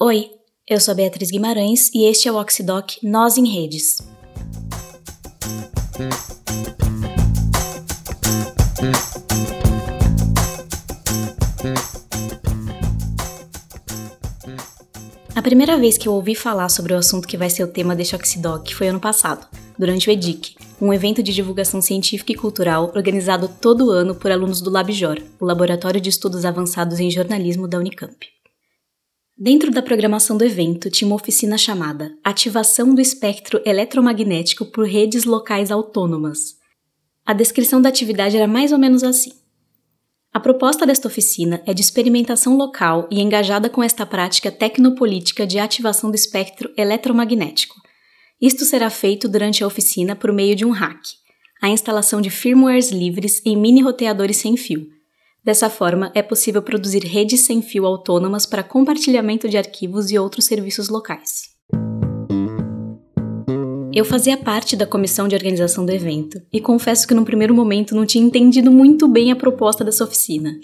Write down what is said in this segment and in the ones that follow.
Oi, eu sou Beatriz Guimarães e este é o Oxidoc Nós em Redes. A primeira vez que eu ouvi falar sobre o assunto que vai ser o tema deste Oxidoc foi ano passado, durante o EDIC, um evento de divulgação científica e cultural organizado todo ano por alunos do LabJOR, o Laboratório de Estudos Avançados em Jornalismo da Unicamp. Dentro da programação do evento tinha uma oficina chamada Ativação do Espectro Eletromagnético por Redes Locais Autônomas. A descrição da atividade era mais ou menos assim. A proposta desta oficina é de experimentação local e engajada com esta prática tecnopolítica de ativação do espectro eletromagnético. Isto será feito durante a oficina por meio de um hack, a instalação de firmwares livres em mini roteadores sem fio, Dessa forma, é possível produzir redes sem fio autônomas para compartilhamento de arquivos e outros serviços locais. Eu fazia parte da comissão de organização do evento e confesso que no primeiro momento não tinha entendido muito bem a proposta dessa oficina.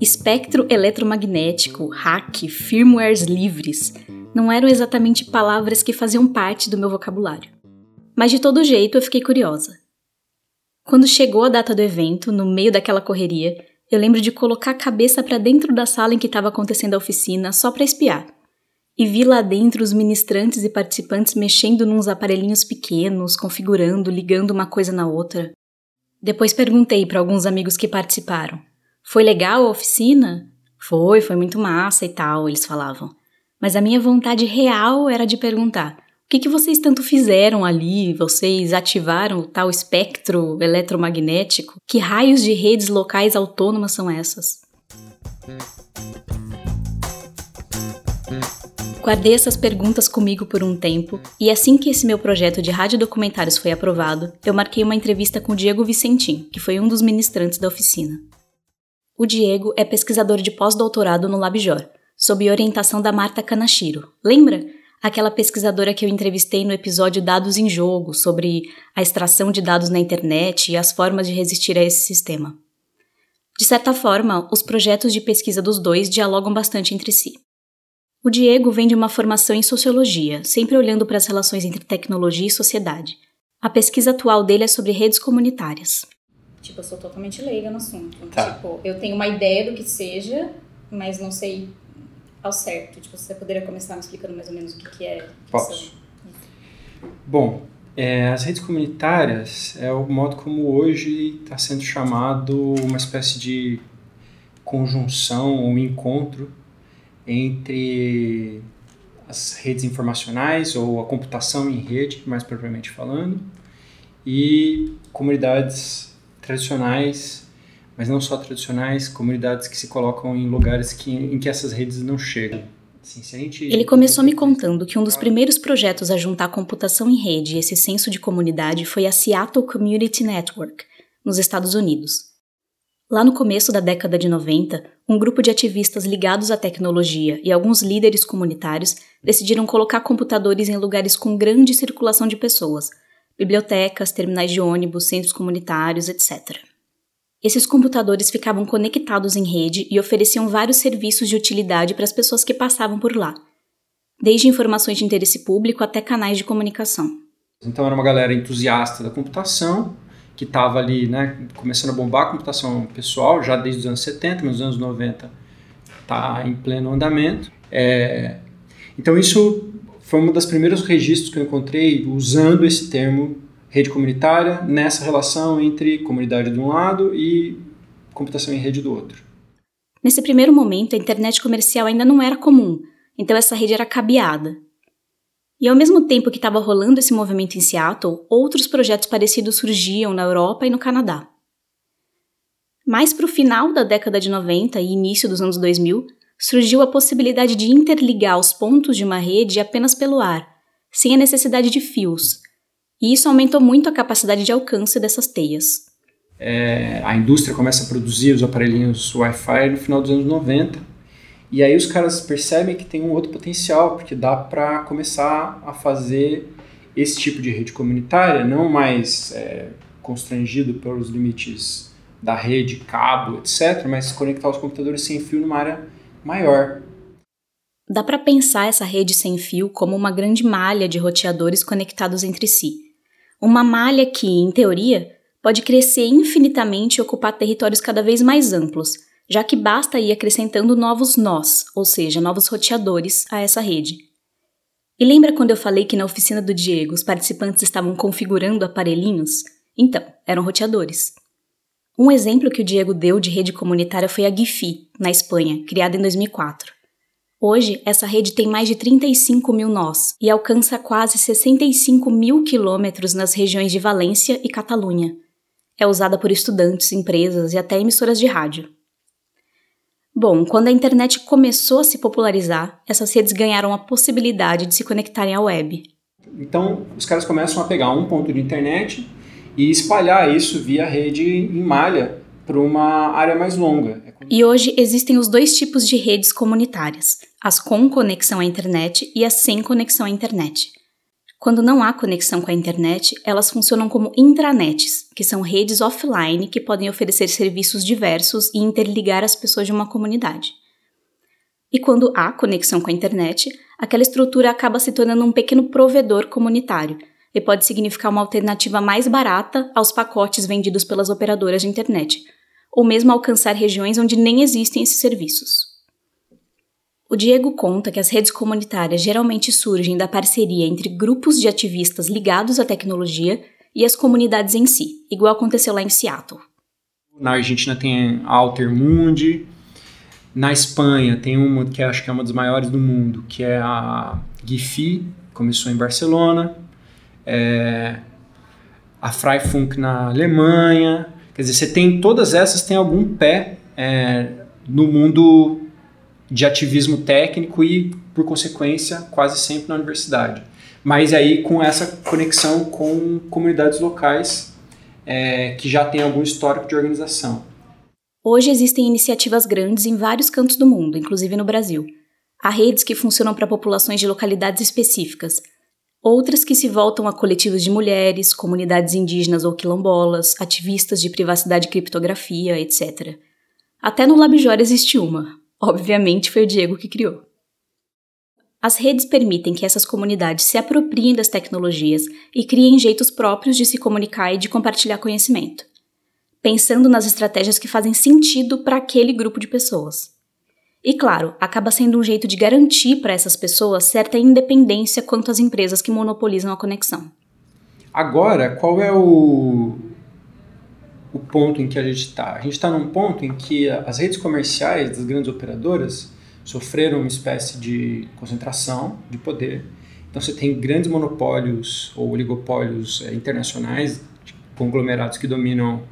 Espectro eletromagnético, hack, firmwares livres não eram exatamente palavras que faziam parte do meu vocabulário. Mas de todo jeito eu fiquei curiosa. Quando chegou a data do evento, no meio daquela correria, eu lembro de colocar a cabeça para dentro da sala em que estava acontecendo a oficina só para espiar. E vi lá dentro os ministrantes e participantes mexendo nos aparelhinhos pequenos, configurando, ligando uma coisa na outra. Depois perguntei para alguns amigos que participaram: Foi legal a oficina? Foi, foi muito massa e tal, eles falavam. Mas a minha vontade real era de perguntar: que, que vocês tanto fizeram ali? Vocês ativaram o tal espectro eletromagnético? Que raios de redes locais autônomas são essas? Guardei essas perguntas comigo por um tempo, e assim que esse meu projeto de rádio documentários foi aprovado, eu marquei uma entrevista com o Diego Vicentim, que foi um dos ministrantes da oficina. O Diego é pesquisador de pós-doutorado no LabJOR, sob orientação da Marta Kanashiro. Lembra? Aquela pesquisadora que eu entrevistei no episódio Dados em Jogo, sobre a extração de dados na internet e as formas de resistir a esse sistema. De certa forma, os projetos de pesquisa dos dois dialogam bastante entre si. O Diego vem de uma formação em sociologia, sempre olhando para as relações entre tecnologia e sociedade. A pesquisa atual dele é sobre redes comunitárias. Tipo, eu sou totalmente leiga no assunto. Tá. Tipo, eu tenho uma ideia do que seja, mas não sei ao certo? Tipo, você poderia começar me explicando mais ou menos o que, que é? Posso. Bom, é, as redes comunitárias é o modo como hoje está sendo chamado uma espécie de conjunção ou encontro entre as redes informacionais ou a computação em rede, mais propriamente falando, e comunidades tradicionais mas não só tradicionais, comunidades que se colocam em lugares que, em que essas redes não chegam. Assim. Ele começou me contando que um dos primeiros projetos a juntar computação em rede e esse senso de comunidade foi a Seattle Community Network, nos Estados Unidos. Lá no começo da década de 90, um grupo de ativistas ligados à tecnologia e alguns líderes comunitários decidiram colocar computadores em lugares com grande circulação de pessoas, bibliotecas, terminais de ônibus, centros comunitários, etc. Esses computadores ficavam conectados em rede e ofereciam vários serviços de utilidade para as pessoas que passavam por lá, desde informações de interesse público até canais de comunicação. Então era uma galera entusiasta da computação, que estava ali, né, começando a bombar a computação pessoal já desde os anos 70, mas nos anos 90 está em pleno andamento. É, então isso foi um dos primeiros registros que eu encontrei usando esse termo rede comunitária nessa relação entre comunidade de um lado e computação em rede do outro. Nesse primeiro momento, a internet comercial ainda não era comum, então essa rede era cabeada. E ao mesmo tempo que estava rolando esse movimento em Seattle, outros projetos parecidos surgiam na Europa e no Canadá. Mais para o final da década de 90 e início dos anos 2000, surgiu a possibilidade de interligar os pontos de uma rede apenas pelo ar, sem a necessidade de fios, e isso aumentou muito a capacidade de alcance dessas teias. É, a indústria começa a produzir os aparelhinhos Wi-Fi no final dos anos 90, e aí os caras percebem que tem um outro potencial, porque dá para começar a fazer esse tipo de rede comunitária, não mais é, constrangido pelos limites da rede, cabo, etc., mas conectar os computadores sem fio numa área maior. Dá para pensar essa rede sem fio como uma grande malha de roteadores conectados entre si. Uma malha que, em teoria, pode crescer infinitamente e ocupar territórios cada vez mais amplos, já que basta ir acrescentando novos nós, ou seja, novos roteadores, a essa rede. E lembra quando eu falei que na oficina do Diego os participantes estavam configurando aparelhinhos? Então, eram roteadores. Um exemplo que o Diego deu de rede comunitária foi a GIFI, na Espanha, criada em 2004. Hoje, essa rede tem mais de 35 mil nós e alcança quase 65 mil quilômetros nas regiões de Valência e Catalunha. É usada por estudantes, empresas e até emissoras de rádio. Bom, quando a internet começou a se popularizar, essas redes ganharam a possibilidade de se conectarem à web. Então, os caras começam a pegar um ponto de internet e espalhar isso via rede em malha para uma área mais longa. E hoje existem os dois tipos de redes comunitárias: as com conexão à internet e as sem conexão à internet. Quando não há conexão com a internet, elas funcionam como intranets, que são redes offline que podem oferecer serviços diversos e interligar as pessoas de uma comunidade. E quando há conexão com a internet, aquela estrutura acaba se tornando um pequeno provedor comunitário e pode significar uma alternativa mais barata aos pacotes vendidos pelas operadoras de internet, ou mesmo alcançar regiões onde nem existem esses serviços. O Diego conta que as redes comunitárias geralmente surgem da parceria entre grupos de ativistas ligados à tecnologia e as comunidades em si, igual aconteceu lá em Seattle. Na Argentina tem a Altermundi, na Espanha tem uma que acho que é uma das maiores do mundo, que é a GIFI, começou em Barcelona, é, a Freifunk na Alemanha, quer dizer, você tem todas essas têm algum pé é, no mundo de ativismo técnico e, por consequência, quase sempre na universidade. Mas aí com essa conexão com comunidades locais é, que já têm algum histórico de organização. Hoje existem iniciativas grandes em vários cantos do mundo, inclusive no Brasil. Há redes que funcionam para populações de localidades específicas, outras que se voltam a coletivos de mulheres, comunidades indígenas ou quilombolas, ativistas de privacidade e criptografia, etc. Até no Labjor existe uma, Obviamente foi o Diego que criou. As redes permitem que essas comunidades se apropriem das tecnologias e criem jeitos próprios de se comunicar e de compartilhar conhecimento, pensando nas estratégias que fazem sentido para aquele grupo de pessoas. E claro, acaba sendo um jeito de garantir para essas pessoas certa independência quanto às empresas que monopolizam a conexão. Agora, qual é o, o ponto em que a gente está. A gente está num ponto em que as redes comerciais das grandes operadoras sofreram uma espécie de concentração de poder. Então você tem grandes monopólios ou oligopólios é, internacionais, conglomerados que dominam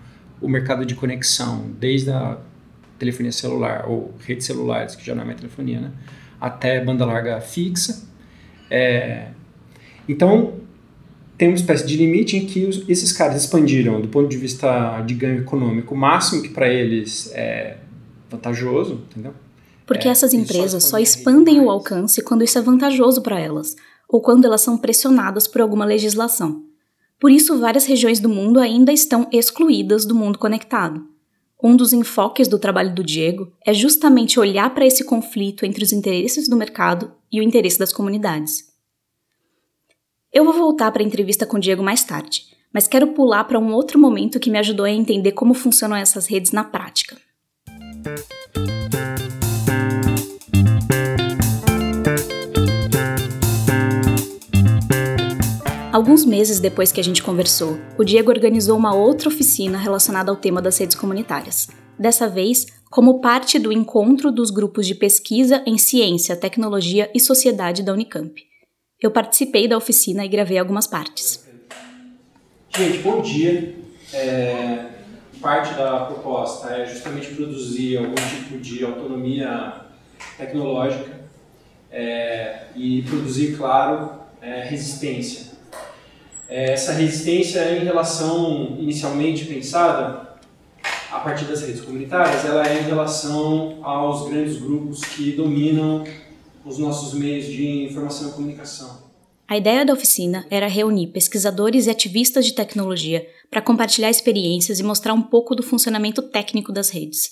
o mercado de conexão, desde a telefonia celular ou redes celulares, que já não é mais telefonia, né? até banda larga fixa. É, então, tem uma espécie de limite em que os, esses caras expandiram do ponto de vista de ganho econômico o máximo que para eles é vantajoso, entendeu? Porque é, essas empresas só, só expandem o alcance quando isso é vantajoso para elas, ou quando elas são pressionadas por alguma legislação. Por isso, várias regiões do mundo ainda estão excluídas do mundo conectado. Um dos enfoques do trabalho do Diego é justamente olhar para esse conflito entre os interesses do mercado e o interesse das comunidades. Eu vou voltar para a entrevista com o Diego mais tarde, mas quero pular para um outro momento que me ajudou a entender como funcionam essas redes na prática. Alguns meses depois que a gente conversou, o Diego organizou uma outra oficina relacionada ao tema das redes comunitárias. Dessa vez, como parte do encontro dos grupos de pesquisa em ciência, tecnologia e sociedade da Unicamp. Eu participei da oficina e gravei algumas partes. Gente, bom dia. É, parte da proposta é justamente produzir algum tipo de autonomia tecnológica é, e produzir, claro, é, resistência. É, essa resistência em relação inicialmente pensada a partir das redes comunitárias, ela é em relação aos grandes grupos que dominam os nossos meios de informação e comunicação. A ideia da oficina era reunir pesquisadores e ativistas de tecnologia para compartilhar experiências e mostrar um pouco do funcionamento técnico das redes.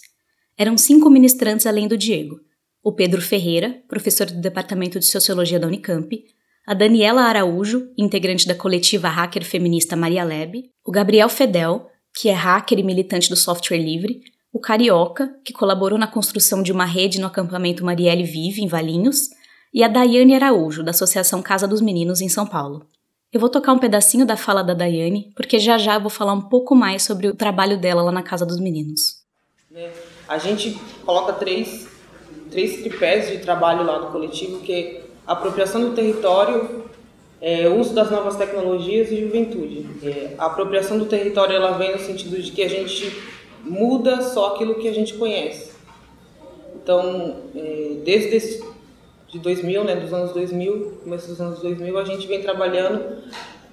Eram cinco ministrantes além do Diego. o Pedro Ferreira, professor do Departamento de Sociologia da Unicamp, a Daniela Araújo, integrante da coletiva hacker feminista Maria Leb, o Gabriel Fedel, que é hacker e militante do software livre, o Carioca, que colaborou na construção de uma rede no acampamento Marielle Vive, em Valinhos, e a Daiane Araújo, da Associação Casa dos Meninos, em São Paulo. Eu vou tocar um pedacinho da fala da Daiane, porque já já eu vou falar um pouco mais sobre o trabalho dela lá na Casa dos Meninos. Né, a gente coloca três, três tripés de trabalho lá no coletivo, que apropriação do território, é, uso das novas tecnologias e juventude. É, a apropriação do território ela vem no sentido de que a gente muda só aquilo que a gente conhece. Então, é, desde esse, de 2000, né, dos anos 2000, começo dos anos 2000, a gente vem trabalhando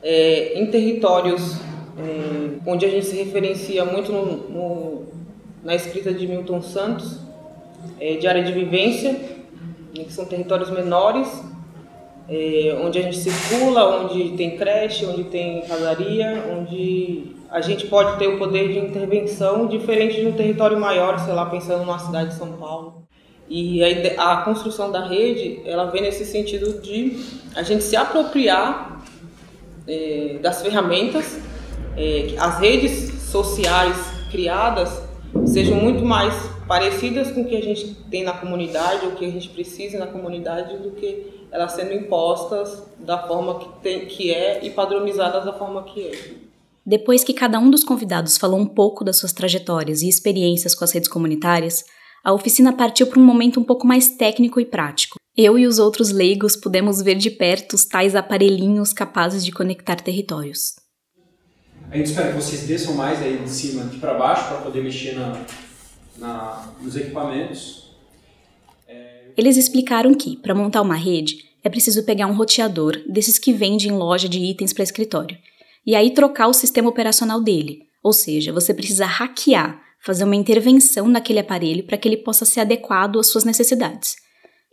é, em territórios é, onde a gente se referencia muito no, no, na escrita de Milton Santos, é, de área de vivência, que são territórios menores, é, onde a gente circula, onde tem creche, onde tem casaria, onde a gente pode ter o poder de intervenção diferente de um território maior, sei lá, pensando numa cidade de São Paulo. E a, a construção da rede, ela vem nesse sentido de a gente se apropriar é, das ferramentas, é, as redes sociais criadas sejam muito mais parecidas com o que a gente tem na comunidade, o que a gente precisa na comunidade, do que elas sendo impostas da forma que, tem, que é e padronizadas da forma que é. Depois que cada um dos convidados falou um pouco das suas trajetórias e experiências com as redes comunitárias, a oficina partiu para um momento um pouco mais técnico e prático. Eu e os outros leigos pudemos ver de perto os tais aparelhinhos capazes de conectar territórios. A gente espera que vocês desçam mais aí de cima de para baixo para poder mexer na, na, nos equipamentos. É... Eles explicaram que, para montar uma rede, é preciso pegar um roteador desses que vende em loja de itens para escritório e aí trocar o sistema operacional dele. Ou seja, você precisa hackear fazer uma intervenção naquele aparelho para que ele possa ser adequado às suas necessidades.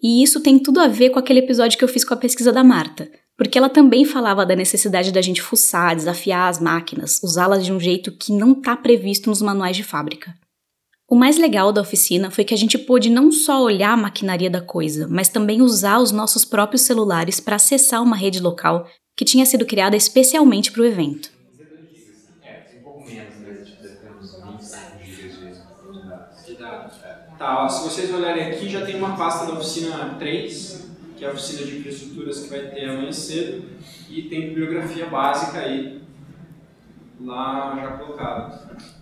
E isso tem tudo a ver com aquele episódio que eu fiz com a pesquisa da Marta, porque ela também falava da necessidade da gente fuçar, desafiar as máquinas, usá-las de um jeito que não está previsto nos manuais de fábrica. O mais legal da oficina foi que a gente pôde não só olhar a maquinaria da coisa, mas também usar os nossos próprios celulares para acessar uma rede local que tinha sido criada especialmente para o evento. Tá, ó, se vocês olharem aqui, já tem uma pasta da oficina 3, que é a oficina de infraestruturas que vai ter amanhã cedo, e tem bibliografia básica aí, lá já colocada.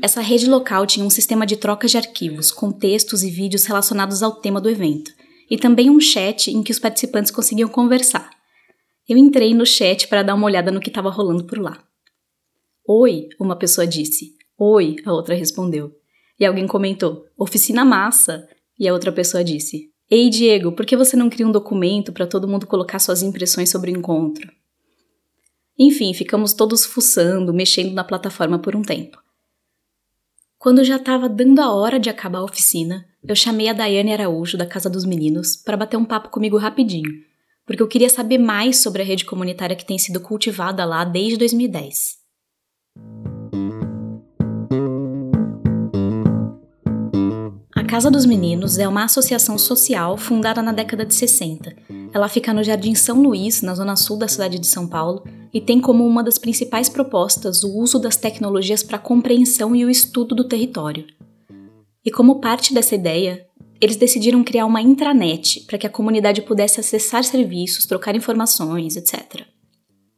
Essa rede local tinha um sistema de troca de arquivos, com textos e vídeos relacionados ao tema do evento, e também um chat em que os participantes conseguiam conversar. Eu entrei no chat para dar uma olhada no que estava rolando por lá. Oi, uma pessoa disse. Oi, a outra respondeu. E alguém comentou: oficina massa. E a outra pessoa disse: Ei, Diego, por que você não cria um documento para todo mundo colocar suas impressões sobre o encontro? Enfim, ficamos todos fuçando, mexendo na plataforma por um tempo. Quando já estava dando a hora de acabar a oficina, eu chamei a Daiane Araújo da Casa dos Meninos para bater um papo comigo rapidinho, porque eu queria saber mais sobre a rede comunitária que tem sido cultivada lá desde 2010. Casa dos Meninos é uma associação social fundada na década de 60. Ela fica no Jardim São Luís, na zona sul da cidade de São Paulo, e tem como uma das principais propostas o uso das tecnologias para a compreensão e o estudo do território. E como parte dessa ideia, eles decidiram criar uma intranet para que a comunidade pudesse acessar serviços, trocar informações, etc.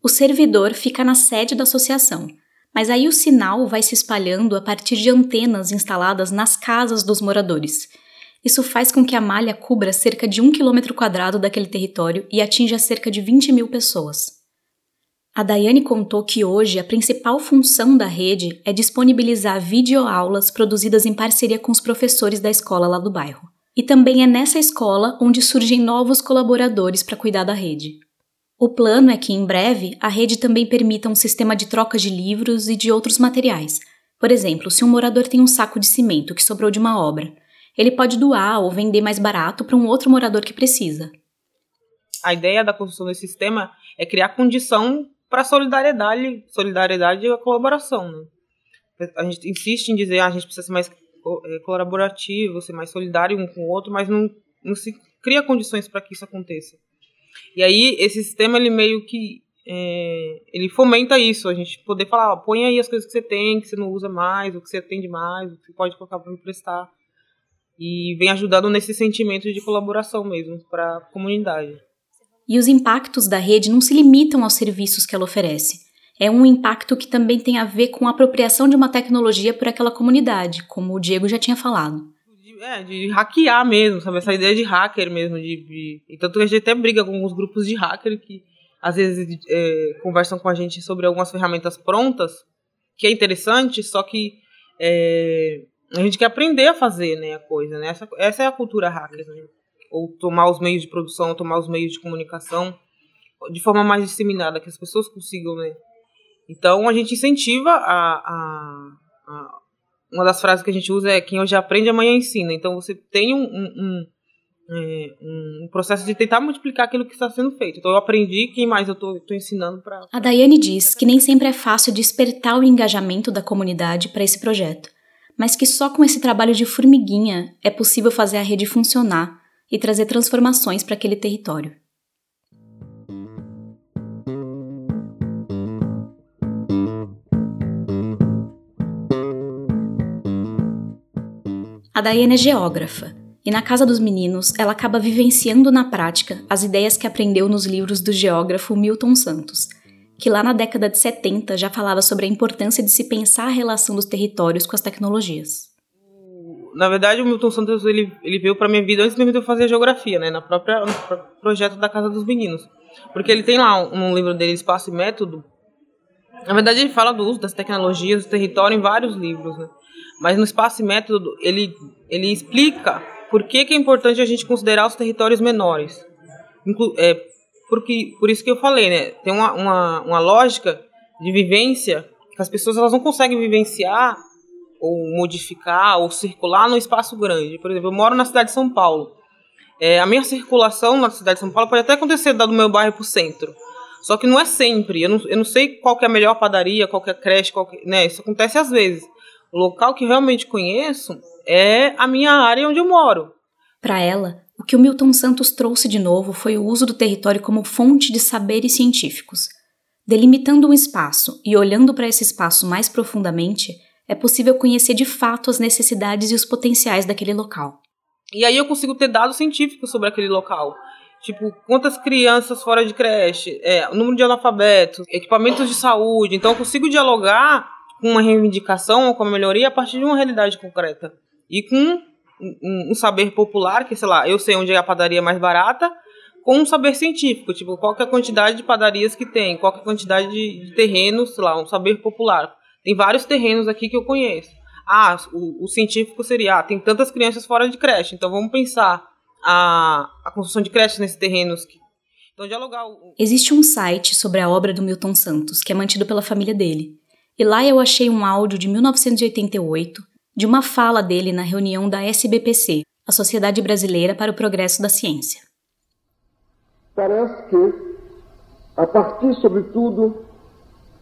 O servidor fica na sede da associação, mas aí o sinal vai se espalhando a partir de antenas instaladas nas casas dos moradores. Isso faz com que a malha cubra cerca de um quilômetro quadrado daquele território e atinja cerca de 20 mil pessoas. A Daiane contou que hoje a principal função da rede é disponibilizar videoaulas produzidas em parceria com os professores da escola lá do bairro. E também é nessa escola onde surgem novos colaboradores para cuidar da rede. O plano é que, em breve, a rede também permita um sistema de troca de livros e de outros materiais. Por exemplo, se um morador tem um saco de cimento que sobrou de uma obra, ele pode doar ou vender mais barato para um outro morador que precisa. A ideia da construção desse sistema é criar condição para solidariedade, solidariedade e a colaboração. Né? A gente insiste em dizer ah, a gente precisa ser mais é, colaborativo, ser mais solidário um com o outro, mas não, não se cria condições para que isso aconteça. E aí esse sistema ele meio que é, ele fomenta isso, a gente poder falar, ó, põe aí as coisas que você tem, que você não usa mais, o que você atende mais, o que você pode colocar para emprestar. E vem ajudando nesse sentimento de colaboração mesmo para a comunidade. E os impactos da rede não se limitam aos serviços que ela oferece. É um impacto que também tem a ver com a apropriação de uma tecnologia por aquela comunidade, como o Diego já tinha falado. É, de hackear mesmo, sabe? Essa ideia de hacker mesmo. De, de... E tanto que a gente até briga com alguns grupos de hacker que às vezes é, conversam com a gente sobre algumas ferramentas prontas, que é interessante, só que é, a gente quer aprender a fazer né, a coisa, né? Essa, essa é a cultura hacker, né? Ou tomar os meios de produção, tomar os meios de comunicação de forma mais disseminada, que as pessoas consigam, né? Então a gente incentiva a, a, a uma das frases que a gente usa é quem hoje aprende amanhã ensina. Então você tem um, um, um é, um processo de tentar multiplicar aquilo que está sendo feito. Então eu aprendi, quem mais eu estou ensinando para. A Daiane diz que nem sempre é fácil despertar o engajamento da comunidade para esse projeto, mas que só com esse trabalho de formiguinha é possível fazer a rede funcionar e trazer transformações para aquele território. A Daiane é geógrafa e na Casa dos Meninos, ela acaba vivenciando na prática as ideias que aprendeu nos livros do geógrafo Milton Santos, que lá na década de 70 já falava sobre a importância de se pensar a relação dos territórios com as tecnologias. Na verdade, o Milton Santos ele, ele veio para minha vida antes mesmo de eu fazer geografia, né, na própria no próprio projeto da Casa dos Meninos, porque ele tem lá um, um livro dele Espaço e Método. Na verdade, ele fala do uso das tecnologias do território em vários livros, né? Mas no Espaço e Método ele ele explica por que, que é importante a gente considerar os territórios menores? Inclu é, porque, por isso que eu falei, né? Tem uma, uma, uma lógica de vivência que as pessoas elas não conseguem vivenciar ou modificar ou circular no espaço grande. Por exemplo, eu moro na cidade de São Paulo. É, a minha circulação na cidade de São Paulo pode até acontecer do meu bairro para o centro. Só que não é sempre. Eu não, eu não sei qual é a melhor padaria, qual é a creche, qual que, né? Isso acontece às vezes. O local que realmente conheço é a minha área onde eu moro. Para ela, o que o Milton Santos trouxe de novo foi o uso do território como fonte de saberes científicos. Delimitando um espaço e olhando para esse espaço mais profundamente, é possível conhecer de fato as necessidades e os potenciais daquele local. E aí eu consigo ter dados científicos sobre aquele local. Tipo, quantas crianças fora de creche, é, número de analfabetos, equipamentos de saúde. Então eu consigo dialogar com uma reivindicação ou com uma melhoria a partir de uma realidade concreta e com um, um, saber popular, que sei lá, eu sei onde é a padaria mais barata, com um saber científico, tipo, qual é a quantidade de padarias que tem, qual é a quantidade de, de terrenos, sei lá, um saber popular. Tem vários terrenos aqui que eu conheço. Ah, o, o científico seria, ah, tem tantas crianças fora de creche, então vamos pensar a, a construção de creches nesses terrenos. Que, então, dialogar. O... Existe um site sobre a obra do Milton Santos, que é mantido pela família dele. E lá eu achei um áudio de 1988 de uma fala dele na reunião da SBPC, a Sociedade Brasileira para o Progresso da Ciência. Parece que, a partir, sobretudo,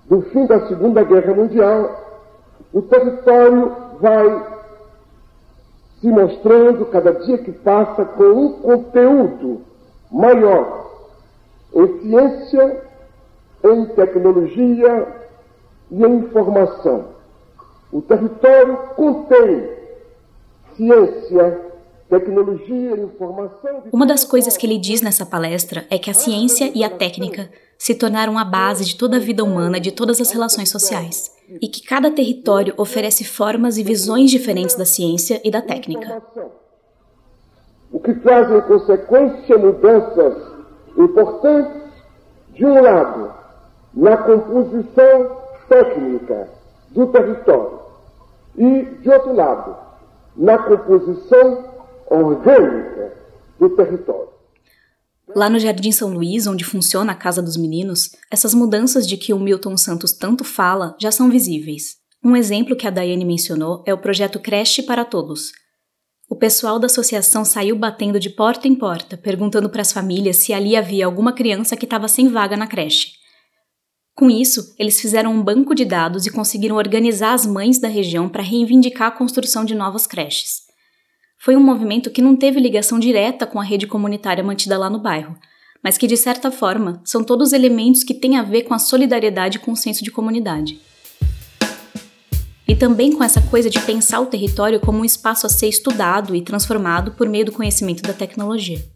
do fim da Segunda Guerra Mundial, o território vai se mostrando, cada dia que passa, com um conteúdo maior em ciência, em tecnologia e em informação. O território contém ciência, tecnologia, informação. Uma das coisas que ele diz nessa palestra é que a ciência e a técnica se tornaram a base de toda a vida humana, de todas as relações sociais, e que cada território oferece formas e visões diferentes da ciência e da técnica. O que traz em consequência mudanças importantes, de um lado, na composição técnica do território, e, de outro lado, na composição orgânica do território. Lá no Jardim São Luís, onde funciona a Casa dos Meninos, essas mudanças de que o Milton Santos tanto fala já são visíveis. Um exemplo que a Daiane mencionou é o projeto Creche para Todos. O pessoal da associação saiu batendo de porta em porta, perguntando para as famílias se ali havia alguma criança que estava sem vaga na creche. Com isso, eles fizeram um banco de dados e conseguiram organizar as mães da região para reivindicar a construção de novas creches. Foi um movimento que não teve ligação direta com a rede comunitária mantida lá no bairro, mas que, de certa forma, são todos elementos que têm a ver com a solidariedade e com o senso de comunidade. E também com essa coisa de pensar o território como um espaço a ser estudado e transformado por meio do conhecimento da tecnologia.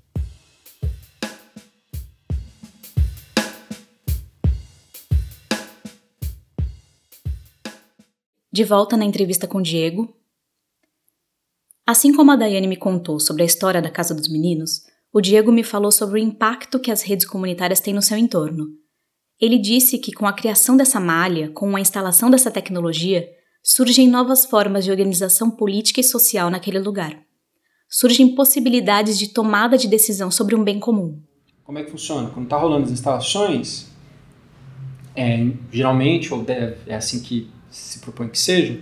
De volta na entrevista com Diego. Assim como a Daiane me contou sobre a história da Casa dos Meninos, o Diego me falou sobre o impacto que as redes comunitárias têm no seu entorno. Ele disse que com a criação dessa malha, com a instalação dessa tecnologia, surgem novas formas de organização política e social naquele lugar. Surgem possibilidades de tomada de decisão sobre um bem comum. Como é que funciona? Quando está rolando as instalações, é, geralmente, ou deve, é assim que se propõe que seja,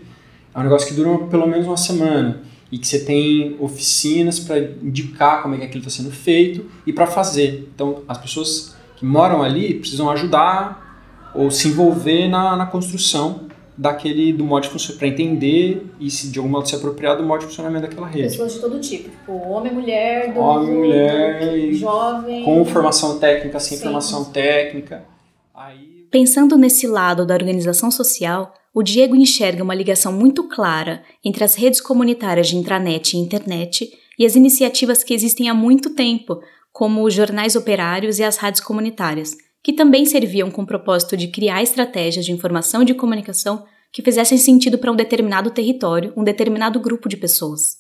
é um negócio que dura pelo menos uma semana e que você tem oficinas para indicar como é que aquilo está sendo feito e para fazer. Então, as pessoas que moram ali precisam ajudar ou se envolver na, na construção daquele do modo de funcionamento para entender e se de algum modo se apropriar do modo de funcionamento daquela rede. Pessoas de todo tipo, tipo homem, mulher, do, homem, mulher, jovem, com formação técnica, sem Sim. formação técnica. Aí... Pensando nesse lado da organização social, o Diego enxerga uma ligação muito clara entre as redes comunitárias de intranet e internet e as iniciativas que existem há muito tempo, como os jornais operários e as rádios comunitárias, que também serviam com o propósito de criar estratégias de informação e de comunicação que fizessem sentido para um determinado território, um determinado grupo de pessoas.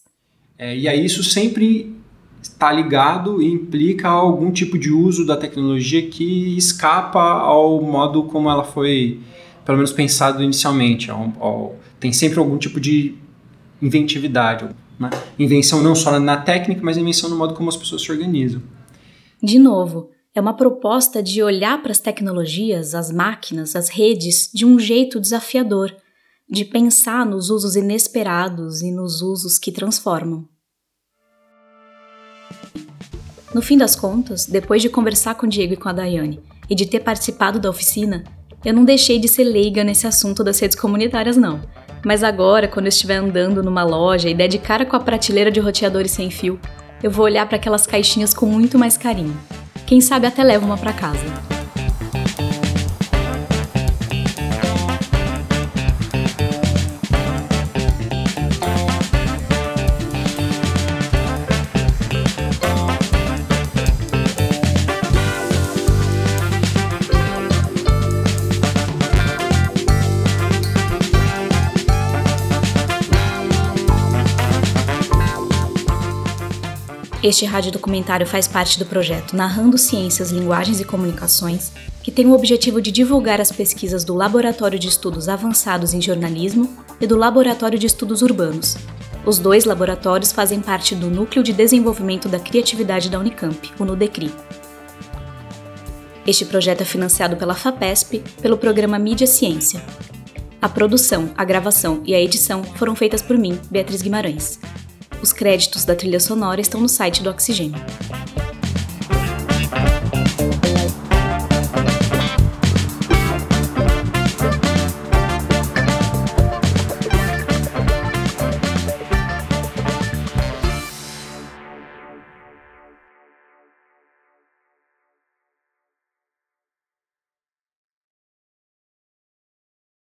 É, e aí isso sempre está ligado e implica algum tipo de uso da tecnologia que escapa ao modo como ela foi pelo menos pensado inicialmente. Ao, tem sempre algum tipo de inventividade. Né? Invenção não só na técnica, mas invenção no modo como as pessoas se organizam. De novo, é uma proposta de olhar para as tecnologias, as máquinas, as redes de um jeito desafiador, de pensar nos usos inesperados e nos usos que transformam. No fim das contas, depois de conversar com o Diego e com a Daiane e de ter participado da oficina, eu não deixei de ser leiga nesse assunto das redes comunitárias, não. Mas agora, quando eu estiver andando numa loja e der de cara com a prateleira de roteadores sem fio, eu vou olhar para aquelas caixinhas com muito mais carinho. Quem sabe até levo uma para casa. Este rádio documentário faz parte do projeto Narrando Ciências, Linguagens e Comunicações, que tem o objetivo de divulgar as pesquisas do Laboratório de Estudos Avançados em Jornalismo e do Laboratório de Estudos Urbanos. Os dois laboratórios fazem parte do Núcleo de Desenvolvimento da Criatividade da Unicamp, o NUDECRI. Este projeto é financiado pela FAPESP pelo programa Mídia Ciência. A produção, a gravação e a edição foram feitas por mim, Beatriz Guimarães. Os créditos da trilha sonora estão no site do Oxigênio.